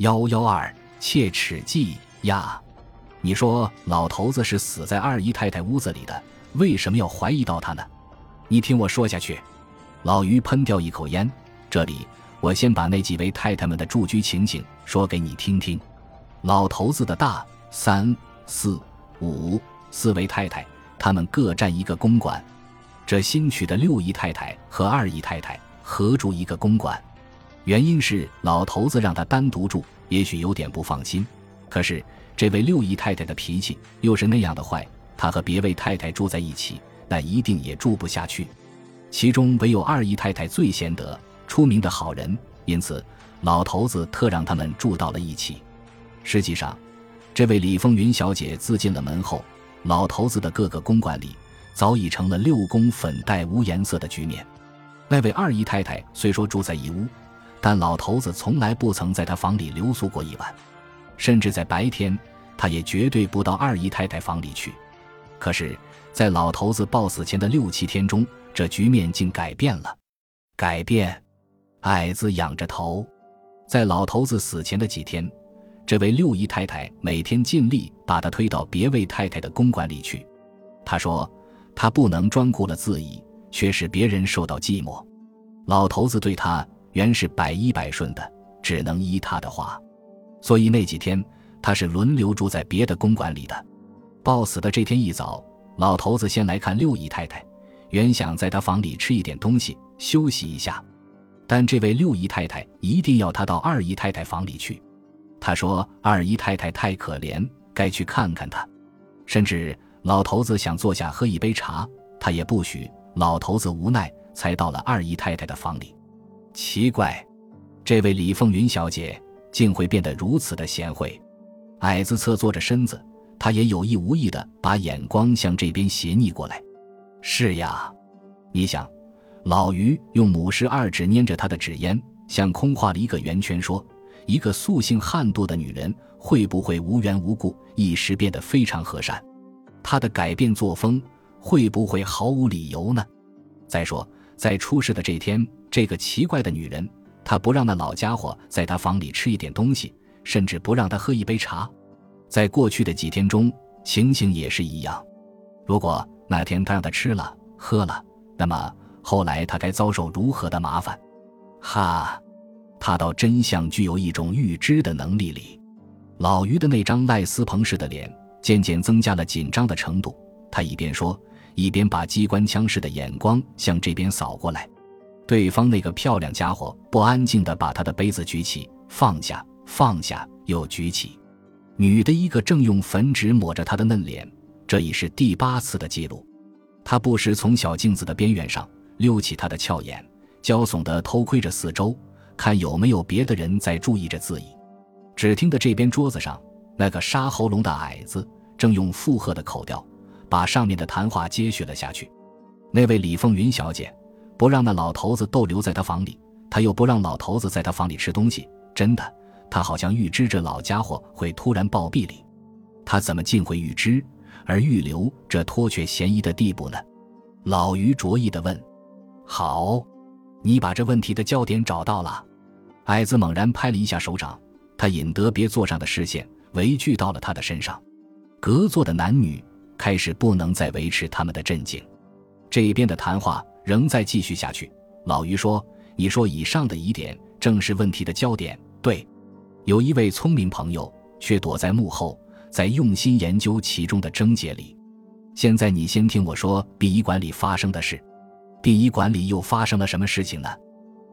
幺幺二切齿记呀！你说老头子是死在二姨太太屋子里的，为什么要怀疑到他呢？你听我说下去。老于喷掉一口烟，这里我先把那几位太太们的住居情景说给你听听。老头子的大三四五四位太太，他们各占一个公馆。这新娶的六姨太太和二姨太太合住一个公馆。原因是老头子让他单独住，也许有点不放心。可是这位六姨太太的脾气又是那样的坏，她和别位太太住在一起，那一定也住不下去。其中唯有二姨太太最贤德、出名的好人，因此老头子特让他们住到了一起。实际上，这位李凤云小姐自进了门后，老头子的各个公馆里早已成了六宫粉黛无颜色的局面。那位二姨太太虽说住在一屋。但老头子从来不曾在他房里留宿过一晚，甚至在白天，他也绝对不到二姨太太房里去。可是，在老头子暴死前的六七天中，这局面竟改变了。改变，矮子仰着头，在老头子死前的几天，这位六姨太太每天尽力把他推到别位太太的公馆里去。他说：“他不能专顾了自己，却使别人受到寂寞。”老头子对他。原是百依百顺的，只能依他的话，所以那几天他是轮流住在别的公馆里的。暴死的这天一早，老头子先来看六姨太太，原想在他房里吃一点东西休息一下，但这位六姨太太一定要他到二姨太太房里去。他说二姨太太太可怜，该去看看她。甚至老头子想坐下喝一杯茶，他也不许。老头子无奈，才到了二姨太太的房里。奇怪，这位李凤云小姐竟会变得如此的贤惠。矮子侧坐着身子，他也有意无意的把眼光向这边斜睨过来。是呀，你想，老于用母狮二指捏着他的纸烟，像空画了一个圆圈，说：“一个素性悍妒的女人，会不会无缘无故一时变得非常和善？她的改变作风，会不会毫无理由呢？再说，在出事的这天。”这个奇怪的女人，她不让那老家伙在她房里吃一点东西，甚至不让他喝一杯茶。在过去的几天中，情形也是一样。如果那天他让他吃了喝了，那么后来他该遭受如何的麻烦？哈，他到真相具有一种预知的能力里。老于的那张赖斯彭式的脸渐渐增加了紧张的程度，他一边说，一边把机关枪似的眼光向这边扫过来。对方那个漂亮家伙不安静地把他的杯子举起，放下，放下，又举起。女的一个正用粉纸抹着他的嫩脸，这已是第八次的记录。他不时从小镜子的边缘上溜起他的俏眼，娇耸地偷窥着四周，看有没有别的人在注意着自己。只听得这边桌子上那个沙喉咙的矮子正用附和的口调把上面的谈话接续了下去。那位李凤云小姐。不让那老头子逗留在他房里，她又不让老头子在他房里吃东西。真的，她好像预知这老家伙会突然暴毙里。他怎么竟会预知而预留这脱却嫌疑的地步呢？老于着意地问：“好，你把这问题的焦点找到了。”矮子猛然拍了一下手掌，他引得别座上的视线围聚到了他的身上。隔座的男女开始不能再维持他们的镇静，这边的谈话。仍在继续下去。老于说：“你说以上的疑点正是问题的焦点。对，有一位聪明朋友却躲在幕后，在用心研究其中的症结里。现在你先听我说殡仪馆里发生的事。殡仪馆里又发生了什么事情呢？”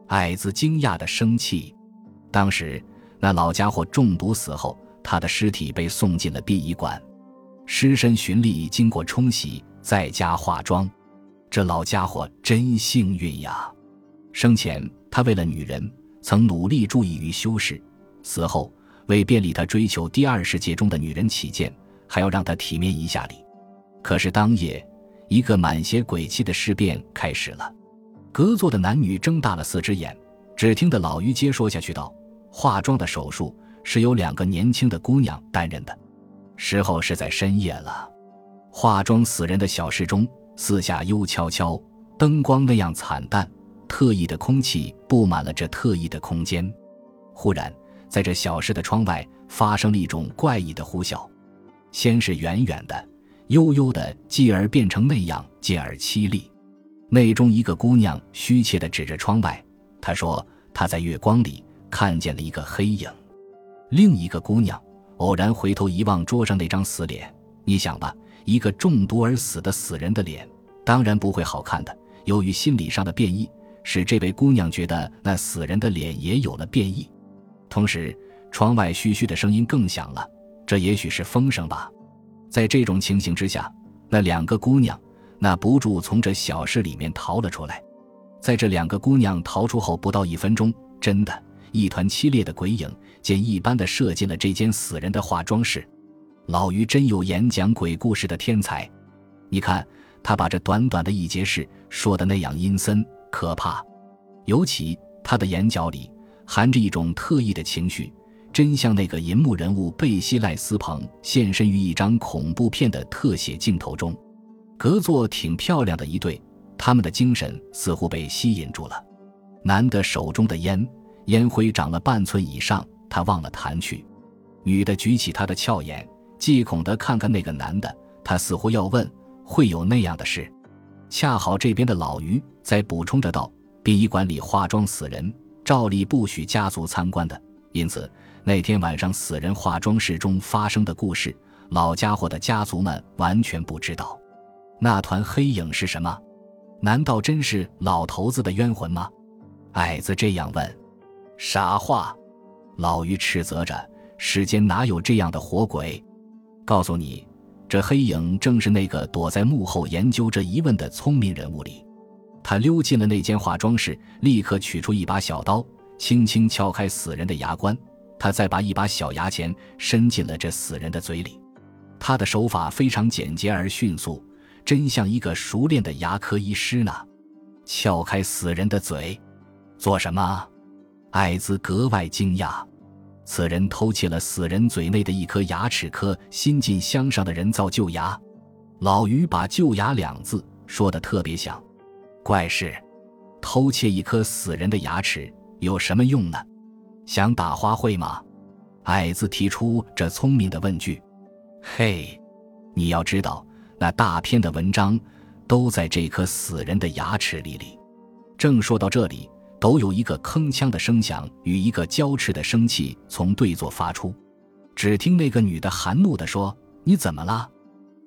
矮子惊讶的生气。当时那老家伙中毒死后，他的尸体被送进了殡仪馆，尸身循例经过冲洗，在家化妆。这老家伙真幸运呀！生前他为了女人，曾努力注意于修饰；死后为便利他追求第二世界中的女人起见，还要让他体面一下礼。可是当夜，一个满血鬼气的事变开始了。隔座的男女睁大了四只眼，只听得老于接说下去道：“化妆的手术是由两个年轻的姑娘担任的，时候是在深夜了。化妆死人的小室中。”四下幽悄悄，灯光那样惨淡，特异的空气布满了这特异的空间。忽然，在这小室的窗外发生了一种怪异的呼啸，先是远远的、悠悠的，继而变成那样，渐而凄厉。内中一个姑娘虚怯地指着窗外，她说：“她在月光里看见了一个黑影。”另一个姑娘偶然回头一望桌上那张死脸，你想吧，一个中毒而死的死人的脸，当然不会好看的。由于心理上的变异，使这位姑娘觉得那死人的脸也有了变异。同时，窗外嘘嘘的声音更响了，这也许是风声吧。在这种情形之下，那两个姑娘。那不住从这小室里面逃了出来，在这两个姑娘逃出后不到一分钟，真的，一团凄烈的鬼影，箭一般的射进了这间死人的化妆室。老于真有演讲鬼故事的天才，你看他把这短短的一节事说的那样阴森可怕，尤其他的眼角里含着一种特异的情绪，真像那个银幕人物贝西赖斯彭现身于一张恐怖片的特写镜头中。隔座挺漂亮的一对，他们的精神似乎被吸引住了。男的手中的烟烟灰长了半寸以上，他忘了弹去。女的举起她的俏眼，忌恐地看看那个男的，他似乎要问：会有那样的事？恰好这边的老于在补充着道：殡仪馆里化妆死人，照例不许家族参观的，因此那天晚上死人化妆室中发生的故事，老家伙的家族们完全不知道。那团黑影是什么？难道真是老头子的冤魂吗？矮子这样问。傻话！老于斥责着。世间哪有这样的活鬼？告诉你，这黑影正是那个躲在幕后研究这疑问的聪明人物里。他溜进了那间化妆室，立刻取出一把小刀，轻轻撬开死人的牙关。他再把一把小牙签伸进了这死人的嘴里。他的手法非常简洁而迅速。真像一个熟练的牙科医师呢，撬开死人的嘴，做什么？艾兹格外惊讶。此人偷窃了死人嘴内的一颗牙齿颗新进镶上的人造旧牙。老于把“旧牙”两字说的特别响。怪事，偷窃一颗死人的牙齿有什么用呢？想打花卉吗？矮子提出这聪明的问句。嘿，你要知道。那大篇的文章都在这颗死人的牙齿里里。正说到这里，都有一个铿锵的声响与一个娇斥的声气从对座发出。只听那个女的含怒地说：“你怎么了？”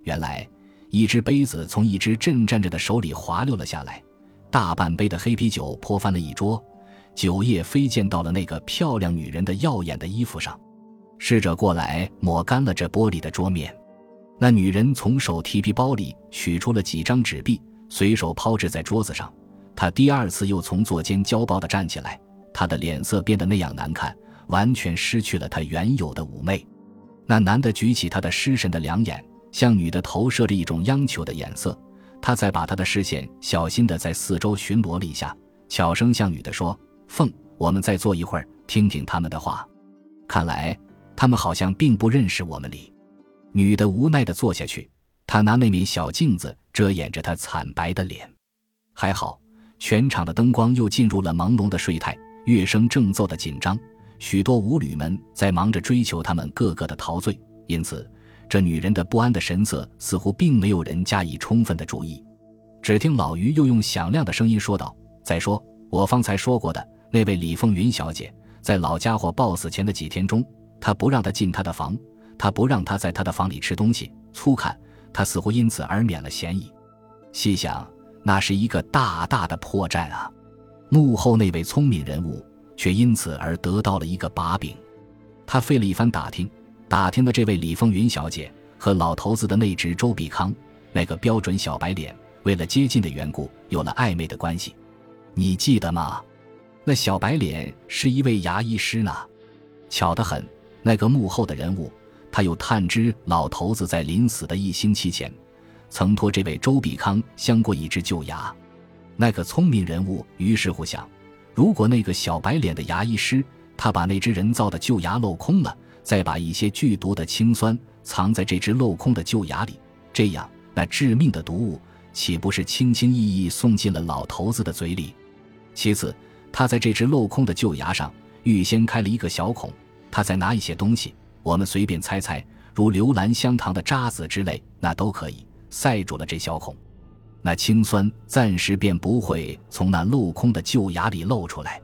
原来，一只杯子从一只震颤着的手里滑溜了下来，大半杯的黑啤酒泼翻了一桌，酒液飞溅到了那个漂亮女人的耀眼的衣服上。侍者过来抹干了这玻璃的桌面。那女人从手提皮包里取出了几张纸币，随手抛掷在桌子上。他第二次又从座间娇暴地站起来，他的脸色变得那样难看，完全失去了他原有的妩媚。那男的举起他的失神的两眼，向女的投射着一种央求的眼色。他再把他的视线小心地在四周巡逻了一下，悄声向女的说：“凤，我们再坐一会儿，听听他们的话。看来他们好像并不认识我们哩。”女的无奈地坐下去，她拿那面小镜子遮掩着她惨白的脸。还好，全场的灯光又进入了朦胧的睡态，乐声正奏的紧张，许多舞女们在忙着追求他们个个的陶醉，因此这女人的不安的神色似乎并没有人加以充分的注意。只听老于又用响亮的声音说道：“再说，我方才说过的那位李凤云小姐，在老家伙暴死前的几天中，他不让她进他的房。”他不让他在他的房里吃东西，粗看他似乎因此而免了嫌疑。细想，那是一个大大的破绽啊！幕后那位聪明人物却因此而得到了一个把柄。他费了一番打听，打听的这位李凤云小姐和老头子的那只周比康，那个标准小白脸，为了接近的缘故，有了暧昧的关系。你记得吗？那小白脸是一位牙医师呢。巧得很，那个幕后的人物。他又探知老头子在临死的一星期前，曾托这位周比康镶过一只旧牙。那个聪明人物于是乎想：如果那个小白脸的牙医师，他把那只人造的旧牙镂空了，再把一些剧毒的氰酸藏在这只镂空的旧牙里，这样那致命的毒物岂不是轻轻易易送进了老头子的嘴里？其次，他在这只镂空的旧牙上预先开了一个小孔。他再拿一些东西，我们随便猜猜，如留兰香糖的渣子之类，那都可以塞住了这小孔，那青酸暂时便不会从那镂空的旧牙里露出来。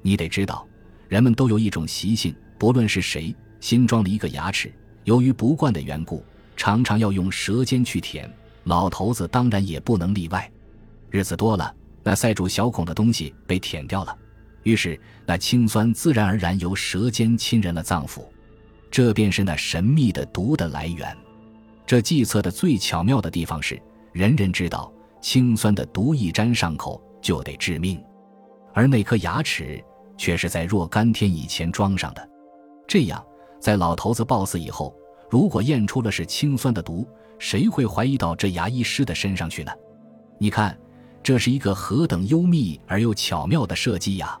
你得知道，人们都有一种习性，不论是谁新装了一个牙齿，由于不惯的缘故，常常要用舌尖去舔。老头子当然也不能例外。日子多了，那塞住小孔的东西被舔掉了，于是那青酸自然而然由舌尖侵入了脏腑，这便是那神秘的毒的来源。这计策的最巧妙的地方是，人人知道氰酸的毒一沾上口就得致命，而那颗牙齿却是在若干天以前装上的。这样，在老头子暴死以后，如果验出了是氰酸的毒，谁会怀疑到这牙医师的身上去呢？你看，这是一个何等幽密而又巧妙的设计呀！